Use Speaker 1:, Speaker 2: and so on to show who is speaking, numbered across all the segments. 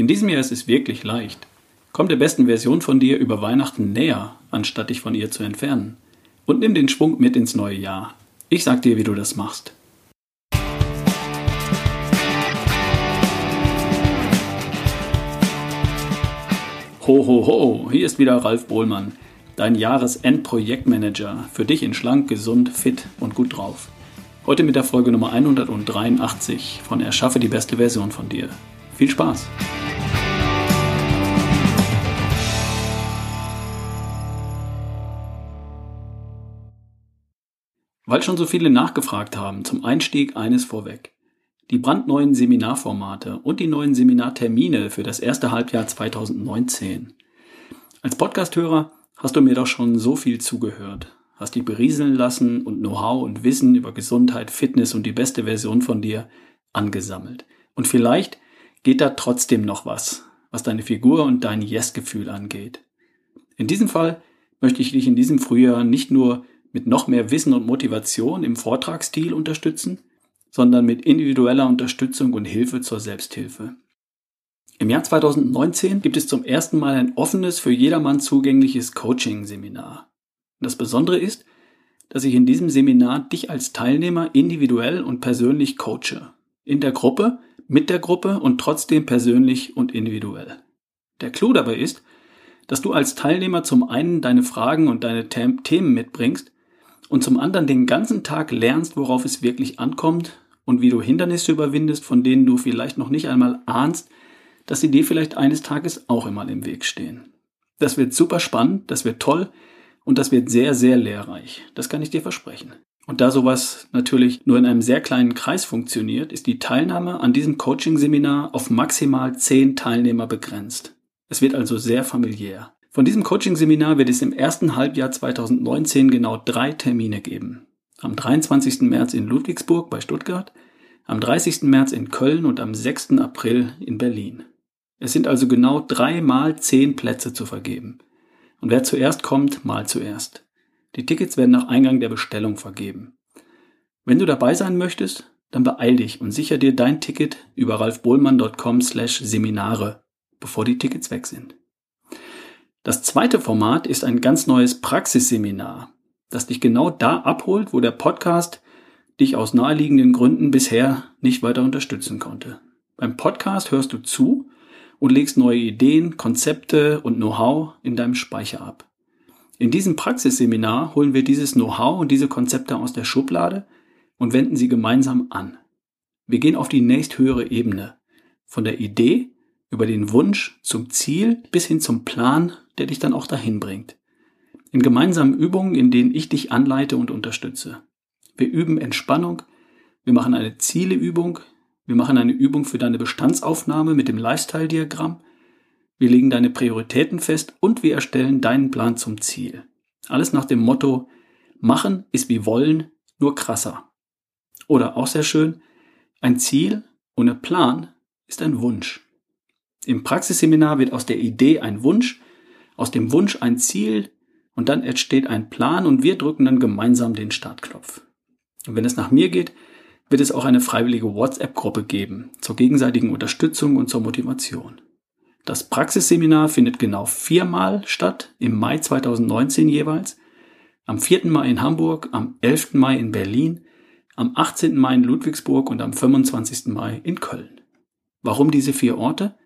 Speaker 1: In diesem Jahr ist es wirklich leicht. Komm der besten Version von dir über Weihnachten näher, anstatt dich von ihr zu entfernen. Und nimm den Schwung mit ins neue Jahr. Ich sag dir, wie du das machst. Ho, ho, ho, hier ist wieder Ralf Bohlmann, dein Jahresendprojektmanager für dich in schlank, gesund, fit und gut drauf. Heute mit der Folge Nummer 183 von Erschaffe die beste Version von dir. Viel Spaß! Weil schon so viele nachgefragt haben, zum Einstieg eines vorweg. Die brandneuen Seminarformate und die neuen Seminartermine für das erste Halbjahr 2019. Als Podcasthörer hast du mir doch schon so viel zugehört, hast dich berieseln lassen und Know-how und Wissen über Gesundheit, Fitness und die beste Version von dir angesammelt. Und vielleicht geht da trotzdem noch was, was deine Figur und dein Yes-Gefühl angeht. In diesem Fall möchte ich dich in diesem Frühjahr nicht nur mit noch mehr Wissen und Motivation im Vortragsstil unterstützen, sondern mit individueller Unterstützung und Hilfe zur Selbsthilfe. Im Jahr 2019 gibt es zum ersten Mal ein offenes, für jedermann zugängliches Coaching-Seminar. Das Besondere ist, dass ich in diesem Seminar dich als Teilnehmer individuell und persönlich coache. In der Gruppe, mit der Gruppe und trotzdem persönlich und individuell. Der Clou dabei ist, dass du als Teilnehmer zum einen deine Fragen und deine Themen mitbringst und zum anderen den ganzen Tag lernst, worauf es wirklich ankommt und wie du Hindernisse überwindest, von denen du vielleicht noch nicht einmal ahnst, dass sie dir vielleicht eines Tages auch einmal im Weg stehen. Das wird super spannend, das wird toll und das wird sehr, sehr lehrreich. Das kann ich dir versprechen. Und da sowas natürlich nur in einem sehr kleinen Kreis funktioniert, ist die Teilnahme an diesem Coaching-Seminar auf maximal zehn Teilnehmer begrenzt. Es wird also sehr familiär. Von diesem Coaching-Seminar wird es im ersten Halbjahr 2019 genau drei Termine geben. Am 23. März in Ludwigsburg bei Stuttgart, am 30. März in Köln und am 6. April in Berlin. Es sind also genau drei mal zehn Plätze zu vergeben. Und wer zuerst kommt, mal zuerst. Die Tickets werden nach Eingang der Bestellung vergeben. Wenn du dabei sein möchtest, dann beeil dich und sicher dir dein Ticket über ralfbohlmann.com slash Seminare, bevor die Tickets weg sind. Das zweite Format ist ein ganz neues Praxisseminar, das dich genau da abholt, wo der Podcast dich aus naheliegenden Gründen bisher nicht weiter unterstützen konnte. Beim Podcast hörst du zu und legst neue Ideen, Konzepte und Know-how in deinem Speicher ab. In diesem Praxisseminar holen wir dieses Know-how und diese Konzepte aus der Schublade und wenden sie gemeinsam an. Wir gehen auf die nächsthöhere Ebene. Von der Idee über den Wunsch zum Ziel bis hin zum Plan, der dich dann auch dahin bringt. In gemeinsamen Übungen, in denen ich dich anleite und unterstütze. Wir üben Entspannung, wir machen eine Zieleübung, wir machen eine Übung für deine Bestandsaufnahme mit dem Lifestyle-Diagramm, wir legen deine Prioritäten fest und wir erstellen deinen Plan zum Ziel. Alles nach dem Motto, machen ist wie wollen, nur krasser. Oder auch sehr schön, ein Ziel ohne Plan ist ein Wunsch. Im Praxisseminar wird aus der Idee ein Wunsch, aus dem Wunsch ein Ziel und dann entsteht ein Plan und wir drücken dann gemeinsam den Startknopf. Und wenn es nach mir geht, wird es auch eine freiwillige WhatsApp-Gruppe geben zur gegenseitigen Unterstützung und zur Motivation. Das Praxisseminar findet genau viermal statt, im Mai 2019 jeweils, am 4. Mai in Hamburg, am 11. Mai in Berlin, am 18. Mai in Ludwigsburg und am 25. Mai in Köln. Warum diese vier Orte?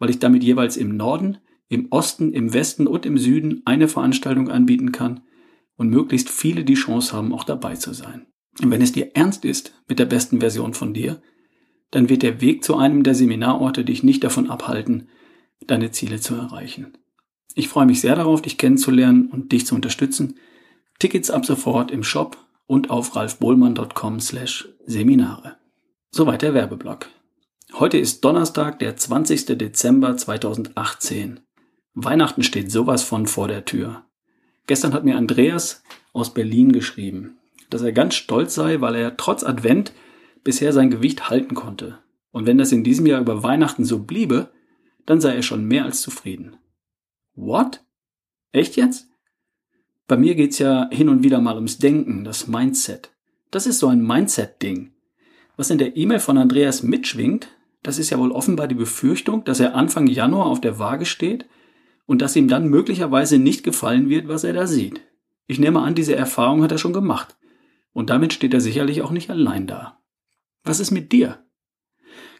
Speaker 1: Weil ich damit jeweils im Norden, im Osten, im Westen und im Süden eine Veranstaltung anbieten kann und möglichst viele die Chance haben, auch dabei zu sein. Und wenn es dir ernst ist mit der besten Version von dir, dann wird der Weg zu einem der Seminarorte dich nicht davon abhalten, deine Ziele zu erreichen. Ich freue mich sehr darauf, dich kennenzulernen und dich zu unterstützen. Tickets ab sofort im Shop und auf ralfbohlmann.com slash Seminare. Soweit der Werbeblock. Heute ist Donnerstag, der 20. Dezember 2018. Weihnachten steht sowas von vor der Tür. Gestern hat mir Andreas aus Berlin geschrieben, dass er ganz stolz sei, weil er trotz Advent bisher sein Gewicht halten konnte. Und wenn das in diesem Jahr über Weihnachten so bliebe, dann sei er schon mehr als zufrieden. What? Echt jetzt? Bei mir geht's ja hin und wieder mal ums Denken, das Mindset. Das ist so ein Mindset-Ding. Was in der E-Mail von Andreas mitschwingt, Das ist ja wohl offenbar die Befürchtung, dass er Anfang Januar auf der Waage steht und dass ihm dann möglicherweise nicht gefallen wird, was er da sieht. Ich nehme an, diese Erfahrung hat er schon gemacht. Und damit steht er sicherlich auch nicht allein da. Was ist mit dir?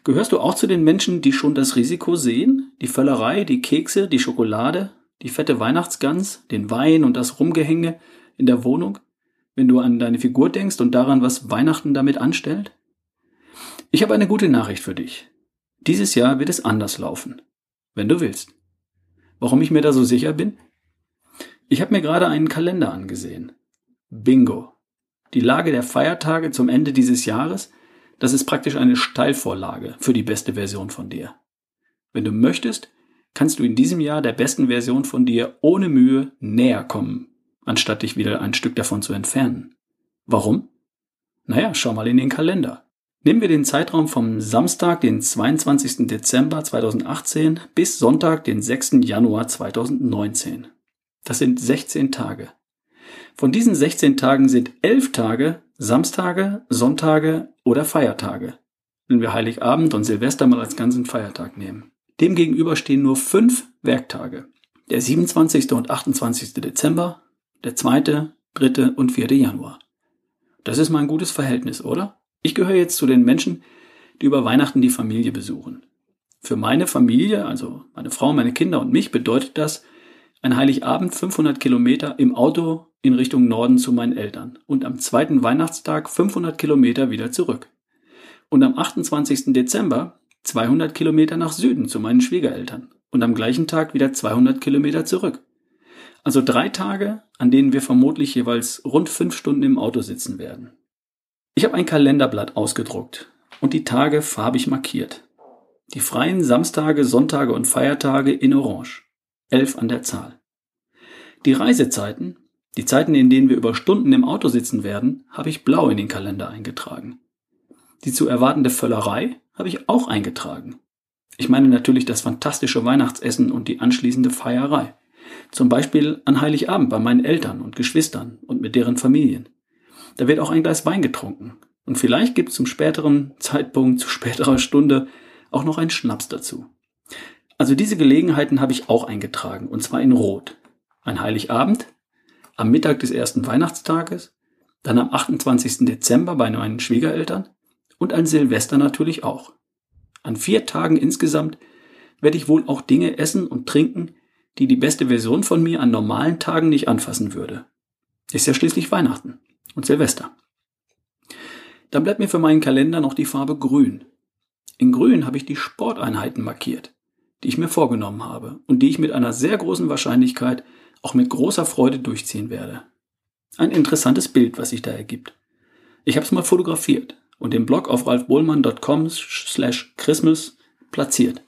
Speaker 1: Gehörst du auch zu den Menschen, die schon das Risiko sehen? Die Völlerei, die Kekse, die Schokolade, die fette Weihnachtsgans, den Wein und das Rumgehänge in der Wohnung? Wenn du an deine Figur denkst und daran, was Weihnachten damit anstellt? Ich habe eine gute Nachricht für dich. Dieses Jahr wird es anders laufen. Wenn du willst. Warum ich mir da so sicher bin? Ich habe mir gerade einen Kalender angesehen. Bingo. Die Lage der Feiertage zum Ende dieses Jahres, das ist praktisch eine Steilvorlage für die beste Version von dir. Wenn du möchtest, kannst du in diesem Jahr der besten Version von dir ohne Mühe näher kommen, anstatt dich wieder ein Stück davon zu entfernen. Warum? Naja, schau mal in den Kalender. Nehmen wir den Zeitraum vom Samstag, den 22. Dezember 2018 bis Sonntag, den 6. Januar 2019. Das sind 16 Tage. Von diesen 16 Tagen sind 11 Tage Samstage, Sonntage oder Feiertage, wenn wir Heiligabend und Silvester mal als ganzen Feiertag nehmen. Demgegenüber stehen nur 5 Werktage. Der 27. und 28. Dezember, der 2., 3. und 4. Januar. Das ist mal ein gutes Verhältnis, oder? Ich gehöre jetzt zu den Menschen, die über Weihnachten die Familie besuchen. Für meine Familie, also meine Frau, meine Kinder und mich, bedeutet das ein Heiligabend 500 Kilometer im Auto in Richtung Norden zu meinen Eltern und am zweiten Weihnachtstag 500 Kilometer wieder zurück. Und am 28. Dezember 200 Kilometer nach Süden zu meinen Schwiegereltern und am gleichen Tag wieder 200 Kilometer zurück. Also drei Tage, an denen wir vermutlich jeweils rund fünf Stunden im Auto sitzen werden. Ich habe ein Kalenderblatt ausgedruckt und die Tage farbig markiert. Die freien Samstage, Sonntage und Feiertage in Orange. Elf an der Zahl. Die Reisezeiten, die Zeiten, in denen wir über Stunden im Auto sitzen werden, habe ich blau in den Kalender eingetragen. Die zu erwartende Völlerei habe ich auch eingetragen. Ich meine natürlich das fantastische Weihnachtsessen und die anschließende Feierei. Zum Beispiel an Heiligabend bei meinen Eltern und Geschwistern und mit deren Familien. Da wird auch ein Glas Wein getrunken. Und vielleicht gibt es zum späteren Zeitpunkt, zu späterer Stunde auch noch einen Schnaps dazu. Also diese Gelegenheiten habe ich auch eingetragen, und zwar in Rot. Ein Heiligabend, am Mittag des ersten Weihnachtstages, dann am 28. Dezember bei meinen Schwiegereltern und an Silvester natürlich auch. An vier Tagen insgesamt werde ich wohl auch Dinge essen und trinken, die die beste Version von mir an normalen Tagen nicht anfassen würde. Ist ja schließlich Weihnachten und Silvester. Dann bleibt mir für meinen Kalender noch die Farbe Grün. In Grün habe ich die Sporteinheiten markiert, die ich mir vorgenommen habe und die ich mit einer sehr großen Wahrscheinlichkeit auch mit großer Freude durchziehen werde. Ein interessantes Bild, was sich da ergibt. Ich habe es mal fotografiert und im Blog auf ralfbohlmann.com slash Christmas platziert.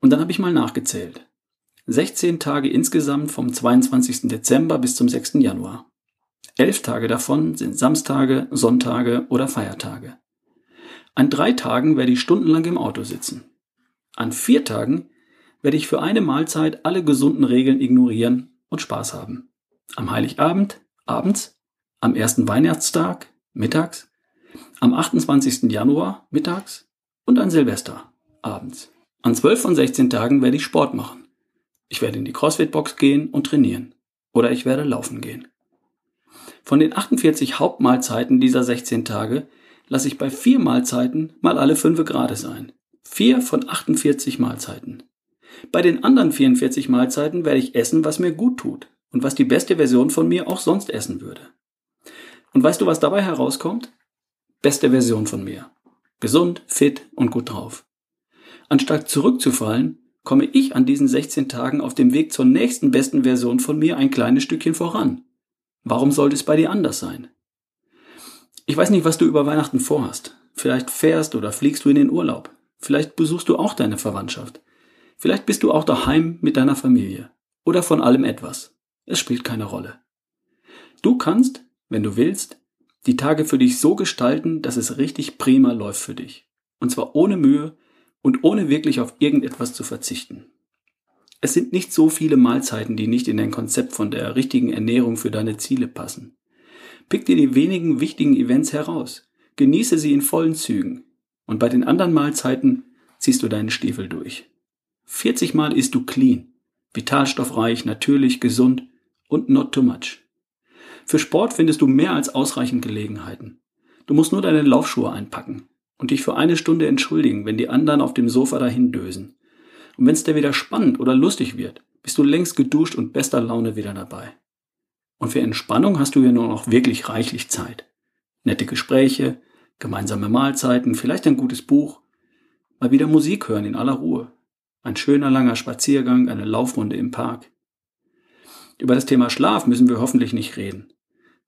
Speaker 1: Und dann habe ich mal nachgezählt. 16 Tage insgesamt vom 22. Dezember bis zum 6. Januar. Elf Tage davon sind Samstage, Sonntage oder Feiertage. An drei Tagen werde ich stundenlang im Auto sitzen. An vier Tagen werde ich für eine Mahlzeit alle gesunden Regeln ignorieren und Spaß haben. Am Heiligabend, abends, am ersten Weihnachtstag, mittags, am 28. Januar, mittags und an Silvester, abends. An zwölf von 16 Tagen werde ich Sport machen. Ich werde in die CrossFit-Box gehen und trainieren. Oder ich werde laufen gehen. Von den 48 Hauptmahlzeiten dieser 16 Tage lasse ich bei vier Mahlzeiten mal alle fünf gerade sein. Vier von 48 Mahlzeiten. Bei den anderen 44 Mahlzeiten werde ich essen, was mir gut tut und was die beste Version von mir auch sonst essen würde. Und weißt du, was dabei herauskommt? Beste Version von mir. Gesund, fit und gut drauf. Anstatt zurückzufallen, komme ich an diesen 16 Tagen auf dem Weg zur nächsten besten Version von mir ein kleines Stückchen voran. Warum sollte es bei dir anders sein? Ich weiß nicht, was du über Weihnachten vorhast. Vielleicht fährst oder fliegst du in den Urlaub. Vielleicht besuchst du auch deine Verwandtschaft. Vielleicht bist du auch daheim mit deiner Familie. Oder von allem etwas. Es spielt keine Rolle. Du kannst, wenn du willst, die Tage für dich so gestalten, dass es richtig prima läuft für dich. Und zwar ohne Mühe und ohne wirklich auf irgendetwas zu verzichten. Es sind nicht so viele Mahlzeiten, die nicht in dein Konzept von der richtigen Ernährung für deine Ziele passen. Pick dir die wenigen wichtigen Events heraus. Genieße sie in vollen Zügen. Und bei den anderen Mahlzeiten ziehst du deinen Stiefel durch. 40 Mal isst du clean, vitalstoffreich, natürlich, gesund und not too much. Für Sport findest du mehr als ausreichend Gelegenheiten. Du musst nur deine Laufschuhe einpacken und dich für eine Stunde entschuldigen, wenn die anderen auf dem Sofa dahin dösen. Und wenn es dir wieder spannend oder lustig wird, bist du längst geduscht und bester Laune wieder dabei. Und für Entspannung hast du ja nur noch wirklich reichlich Zeit. Nette Gespräche, gemeinsame Mahlzeiten, vielleicht ein gutes Buch, mal wieder Musik hören in aller Ruhe, ein schöner langer Spaziergang, eine Laufrunde im Park. Über das Thema Schlaf müssen wir hoffentlich nicht reden.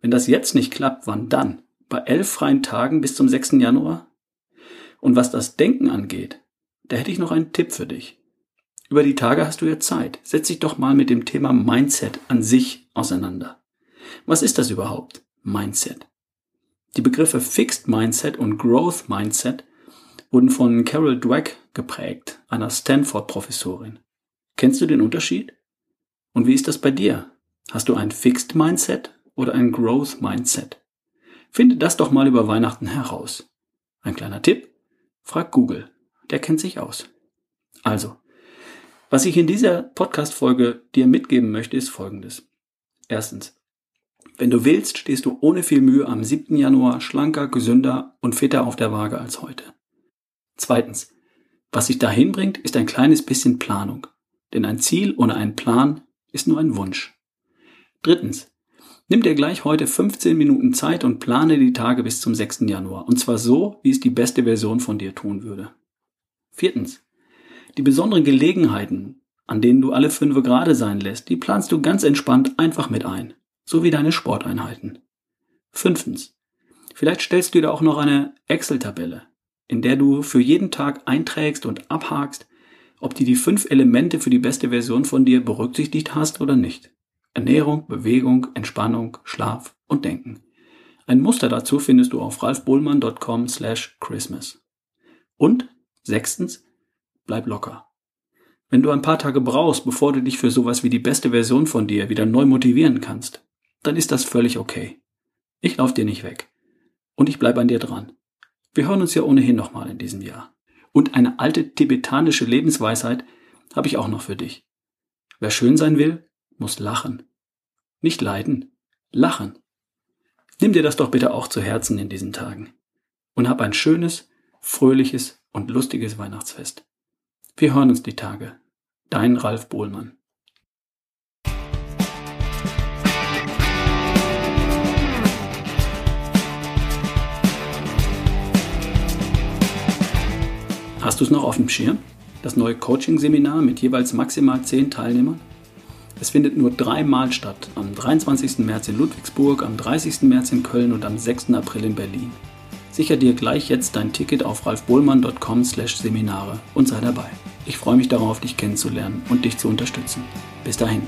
Speaker 1: Wenn das jetzt nicht klappt, wann dann? Bei elf freien Tagen bis zum 6. Januar? Und was das Denken angeht, da hätte ich noch einen Tipp für dich. Über die Tage hast du ja Zeit. Setz dich doch mal mit dem Thema Mindset an sich auseinander. Was ist das überhaupt? Mindset. Die Begriffe Fixed Mindset und Growth Mindset wurden von Carol Dweck geprägt, einer Stanford-Professorin. Kennst du den Unterschied? Und wie ist das bei dir? Hast du ein Fixed Mindset oder ein Growth Mindset? Finde das doch mal über Weihnachten heraus. Ein kleiner Tipp? Frag Google. Der kennt sich aus. Also, was ich in dieser Podcast-Folge dir mitgeben möchte, ist folgendes. Erstens. Wenn du willst, stehst du ohne viel Mühe am 7. Januar schlanker, gesünder und fitter auf der Waage als heute. Zweitens. Was sich dahin bringt, ist ein kleines bisschen Planung. Denn ein Ziel ohne einen Plan ist nur ein Wunsch. Drittens. Nimm dir gleich heute 15 Minuten Zeit und plane die Tage bis zum 6. Januar. Und zwar so, wie es die beste Version von dir tun würde. Viertens. Die besonderen Gelegenheiten, an denen du alle fünf gerade sein lässt, die planst du ganz entspannt einfach mit ein. So wie deine Sporteinheiten. Fünftens. Vielleicht stellst du dir auch noch eine Excel-Tabelle, in der du für jeden Tag einträgst und abhakst, ob du die fünf Elemente für die beste Version von dir berücksichtigt hast oder nicht. Ernährung, Bewegung, Entspannung, Schlaf und Denken. Ein Muster dazu findest du auf ralfbohlmann.com slash Christmas. Und sechstens, bleib locker. Wenn du ein paar Tage brauchst, bevor du dich für sowas wie die beste Version von dir wieder neu motivieren kannst, dann ist das völlig okay. Ich lauf dir nicht weg. Und ich bleib an dir dran. Wir hören uns ja ohnehin nochmal in diesem Jahr. Und eine alte tibetanische Lebensweisheit habe ich auch noch für dich. Wer schön sein will, muss lachen. Nicht leiden, lachen. Nimm dir das doch bitte auch zu Herzen in diesen Tagen. Und hab ein schönes, fröhliches und lustiges Weihnachtsfest. Wir hören uns die Tage. Dein Ralf Bohlmann. Hast du es noch auf dem Schirm? Das neue Coaching-Seminar mit jeweils maximal zehn Teilnehmern? Es findet nur dreimal statt. Am 23. März in Ludwigsburg, am 30. März in Köln und am 6. April in Berlin. Sicher dir gleich jetzt dein Ticket auf ralfbohlmann.com/seminare und sei dabei. Ich freue mich darauf, dich kennenzulernen und dich zu unterstützen. Bis dahin.